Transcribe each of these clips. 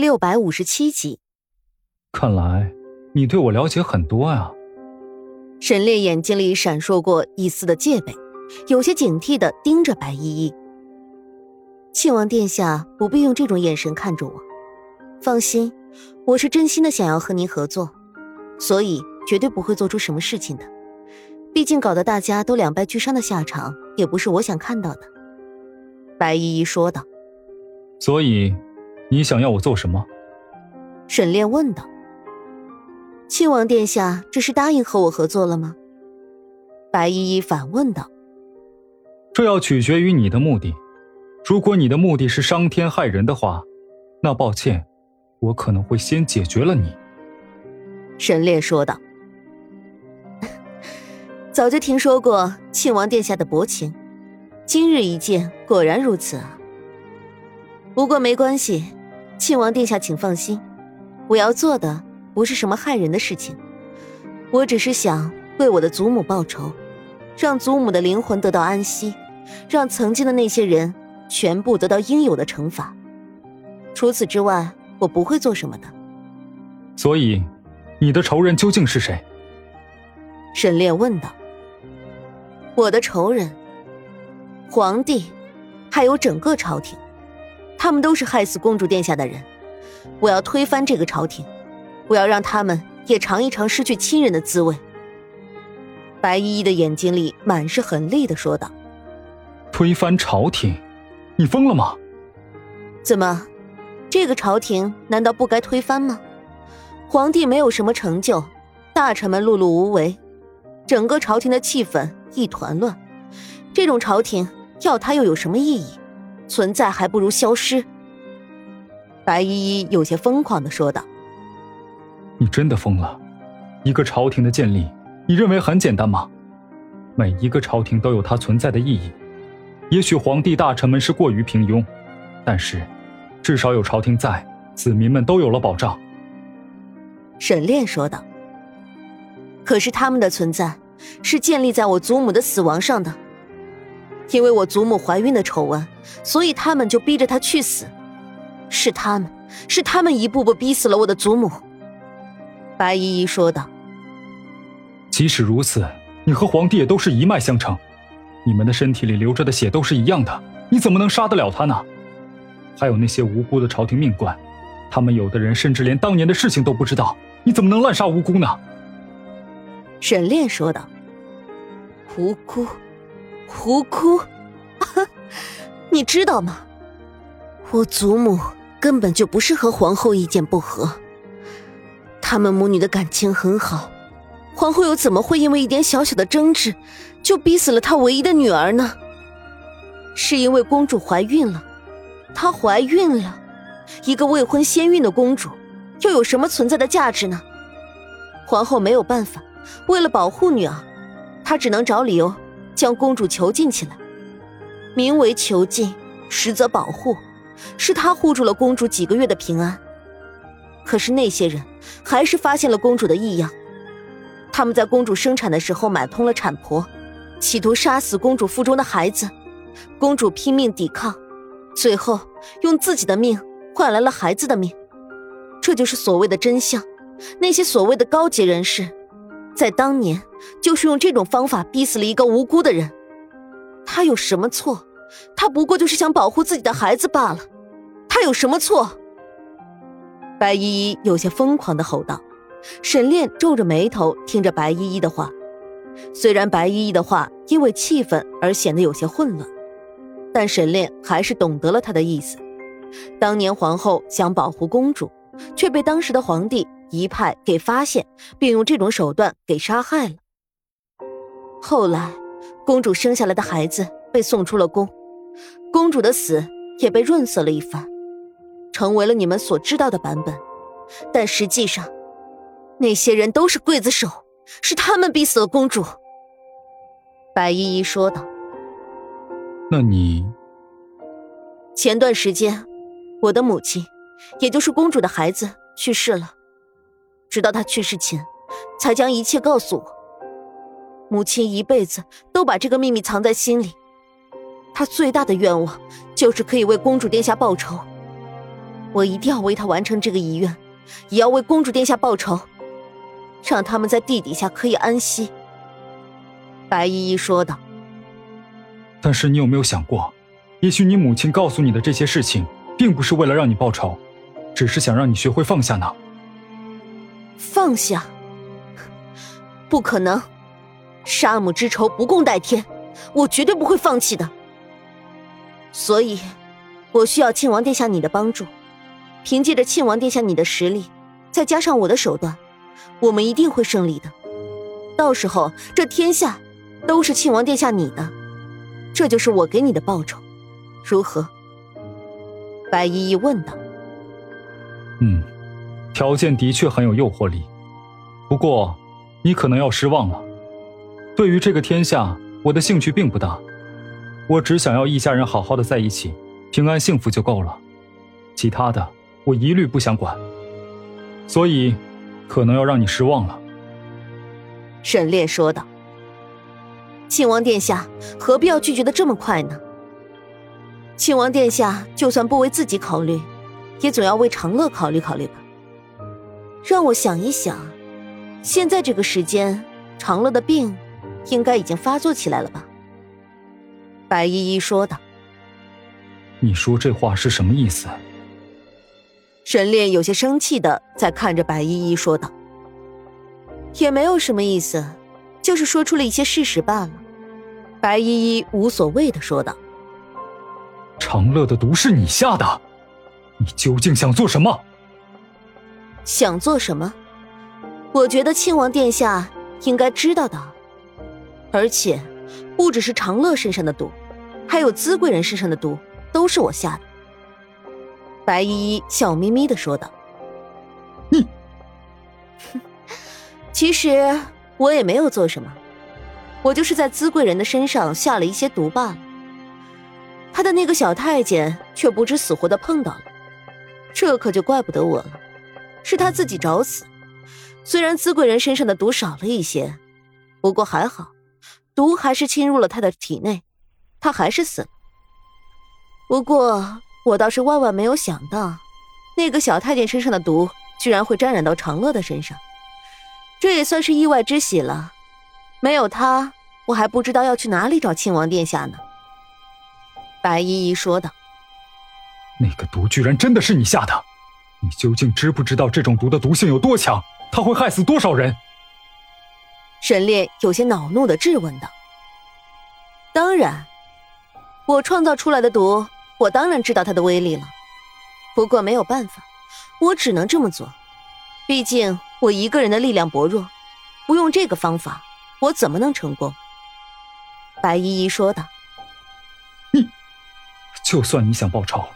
六百五十七集。看来你对我了解很多啊。沈烈眼睛里闪烁过一丝的戒备，有些警惕的盯着白依依。庆王殿下不必用这种眼神看着我，放心，我是真心的想要和您合作，所以绝对不会做出什么事情的。毕竟搞得大家都两败俱伤的下场，也不是我想看到的。白依依说道。所以，你想要我做什么？沈炼问道。庆王殿下这是答应和我合作了吗？白依依反问道。这要取决于你的目的。如果你的目的是伤天害人的话，那抱歉，我可能会先解决了你。沈炼说道。早就听说过庆王殿下的薄情，今日一见，果然如此啊。不过没关系，庆王殿下请放心，我要做的不是什么害人的事情，我只是想为我的祖母报仇，让祖母的灵魂得到安息，让曾经的那些人。全部得到应有的惩罚。除此之外，我不会做什么的。所以，你的仇人究竟是谁？沈炼问道。我的仇人，皇帝，还有整个朝廷，他们都是害死公主殿下的人。我要推翻这个朝廷，我要让他们也尝一尝失去亲人的滋味。白依依的眼睛里满是狠厉的说道：“推翻朝廷。”你疯了吗？怎么，这个朝廷难道不该推翻吗？皇帝没有什么成就，大臣们碌碌无为，整个朝廷的气氛一团乱。这种朝廷要他又有什么意义？存在还不如消失。白依依有些疯狂的说道：“你真的疯了？一个朝廷的建立，你认为很简单吗？每一个朝廷都有它存在的意义。”也许皇帝大臣们是过于平庸，但是，至少有朝廷在，子民们都有了保障。沈炼说道。可是他们的存在，是建立在我祖母的死亡上的。因为我祖母怀孕的丑闻，所以他们就逼着她去死。是他们，是他们一步步逼死了我的祖母。白依依说道。即使如此，你和皇帝也都是一脉相承。你们的身体里流着的血都是一样的，你怎么能杀得了他呢？还有那些无辜的朝廷命官，他们有的人甚至连当年的事情都不知道，你怎么能滥杀无辜呢？沈炼说道：“无辜，无辜，你知道吗？我祖母根本就不是和皇后意见不合，他们母女的感情很好。”皇后又怎么会因为一点小小的争执，就逼死了她唯一的女儿呢？是因为公主怀孕了，她怀孕了，一个未婚先孕的公主，又有什么存在的价值呢？皇后没有办法，为了保护女儿，她只能找理由将公主囚禁起来，名为囚禁，实则保护，是他护住了公主几个月的平安。可是那些人还是发现了公主的异样。他们在公主生产的时候买通了产婆，企图杀死公主腹中的孩子。公主拼命抵抗，最后用自己的命换来了孩子的命。这就是所谓的真相。那些所谓的高级人士，在当年就是用这种方法逼死了一个无辜的人。他有什么错？他不过就是想保护自己的孩子罢了。他有什么错？白依依有些疯狂的吼道。沈炼皱着眉头听着白依依的话，虽然白依依的话因为气愤而显得有些混乱，但沈炼还是懂得了他的意思。当年皇后想保护公主，却被当时的皇帝一派给发现，并用这种手段给杀害了。后来，公主生下来的孩子被送出了宫，公主的死也被润色了一番，成为了你们所知道的版本。但实际上，那些人都是刽子手，是他们逼死了公主。”白依依说道。“那你……前段时间，我的母亲，也就是公主的孩子去世了。直到她去世前，才将一切告诉我。母亲一辈子都把这个秘密藏在心里，她最大的愿望就是可以为公主殿下报仇。我一定要为他完成这个遗愿，也要为公主殿下报仇，让他们在地底下可以安息。”白依依说道。“但是你有没有想过，也许你母亲告诉你的这些事情，并不是为了让你报仇，只是想让你学会放下呢？”放下？不可能！杀母之仇不共戴天，我绝对不会放弃的。所以，我需要庆王殿下你的帮助。凭借着庆王殿下你的实力，再加上我的手段，我们一定会胜利的。到时候，这天下都是庆王殿下你的，这就是我给你的报酬，如何？白依依问道。嗯，条件的确很有诱惑力，不过，你可能要失望了。对于这个天下，我的兴趣并不大，我只想要一家人好好的在一起，平安幸福就够了，其他的我一律不想管。所以，可能要让你失望了。”沈炼说道。“庆王殿下何必要拒绝的这么快呢？庆王殿下就算不为自己考虑，也总要为长乐考虑考虑吧。让我想一想，现在这个时间，长乐的病……”应该已经发作起来了吧？白依依说道。你说这话是什么意思？沈炼有些生气的在看着白依依说道。也没有什么意思，就是说出了一些事实罢了。白依依无所谓的说道。长乐的毒是你下的，你究竟想做什么？想做什么？我觉得庆王殿下应该知道的。而且，不只是长乐身上的毒，还有资贵人身上的毒，都是我下的。白依依笑眯眯的说道：“你，其实我也没有做什么，我就是在资贵人的身上下了一些毒罢了。他的那个小太监却不知死活的碰到了，这可就怪不得我了，是他自己找死。虽然资贵人身上的毒少了一些，不过还好。”毒还是侵入了他的体内，他还是死了。不过我倒是万万没有想到，那个小太监身上的毒居然会沾染到长乐的身上，这也算是意外之喜了。没有他，我还不知道要去哪里找亲王殿下呢。白依依说道：“那个毒居然真的是你下的，你究竟知不知道这种毒的毒性有多强？它会害死多少人？”沈炼有些恼怒的质问道：“当然，我创造出来的毒，我当然知道它的威力了。不过没有办法，我只能这么做。毕竟我一个人的力量薄弱，不用这个方法，我怎么能成功？”白依依说道：“你，就算你想报仇，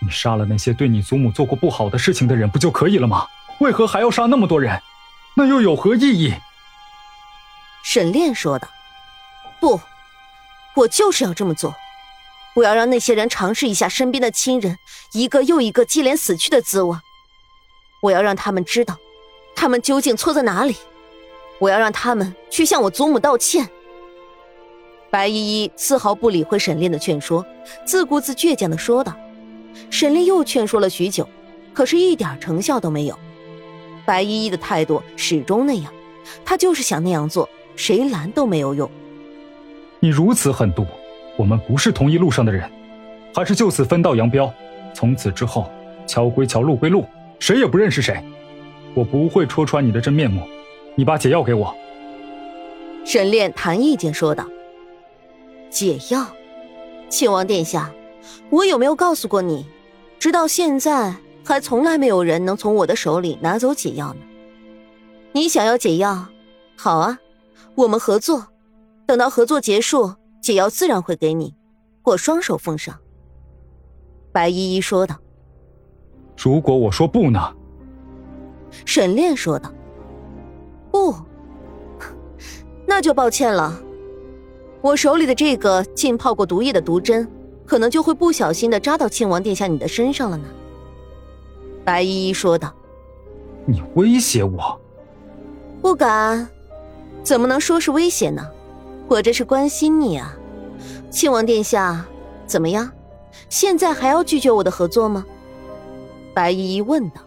你杀了那些对你祖母做过不好的事情的人不就可以了吗？为何还要杀那么多人？那又有何意义？”沈炼说道：“不，我就是要这么做，我要让那些人尝试一下身边的亲人一个又一个接连死去的滋味。我要让他们知道，他们究竟错在哪里。我要让他们去向我祖母道歉。”白依依丝毫不理会沈炼的劝说，自顾自倔强的说道。沈炼又劝说了许久，可是一点成效都没有。白依依的态度始终那样，她就是想那样做。谁拦都没有用。你如此狠毒，我们不是同一路上的人，还是就此分道扬镳？从此之后，桥归桥，路归路，谁也不认识谁。我不会戳穿你的真面目。你把解药给我。”沈炼谈意见说道。“解药，亲王殿下，我有没有告诉过你，直到现在还从来没有人能从我的手里拿走解药呢？你想要解药，好啊。”我们合作，等到合作结束，解药自然会给你，我双手奉上。”白依依说道。“如果我说不呢？”沈炼说道。“不，那就抱歉了。我手里的这个浸泡过毒液的毒针，可能就会不小心的扎到亲王殿下你的身上了呢。”白依依说道。“你威胁我？”“不敢。”怎么能说是威胁呢？我这是关心你啊，亲王殿下，怎么样？现在还要拒绝我的合作吗？白依依问道：“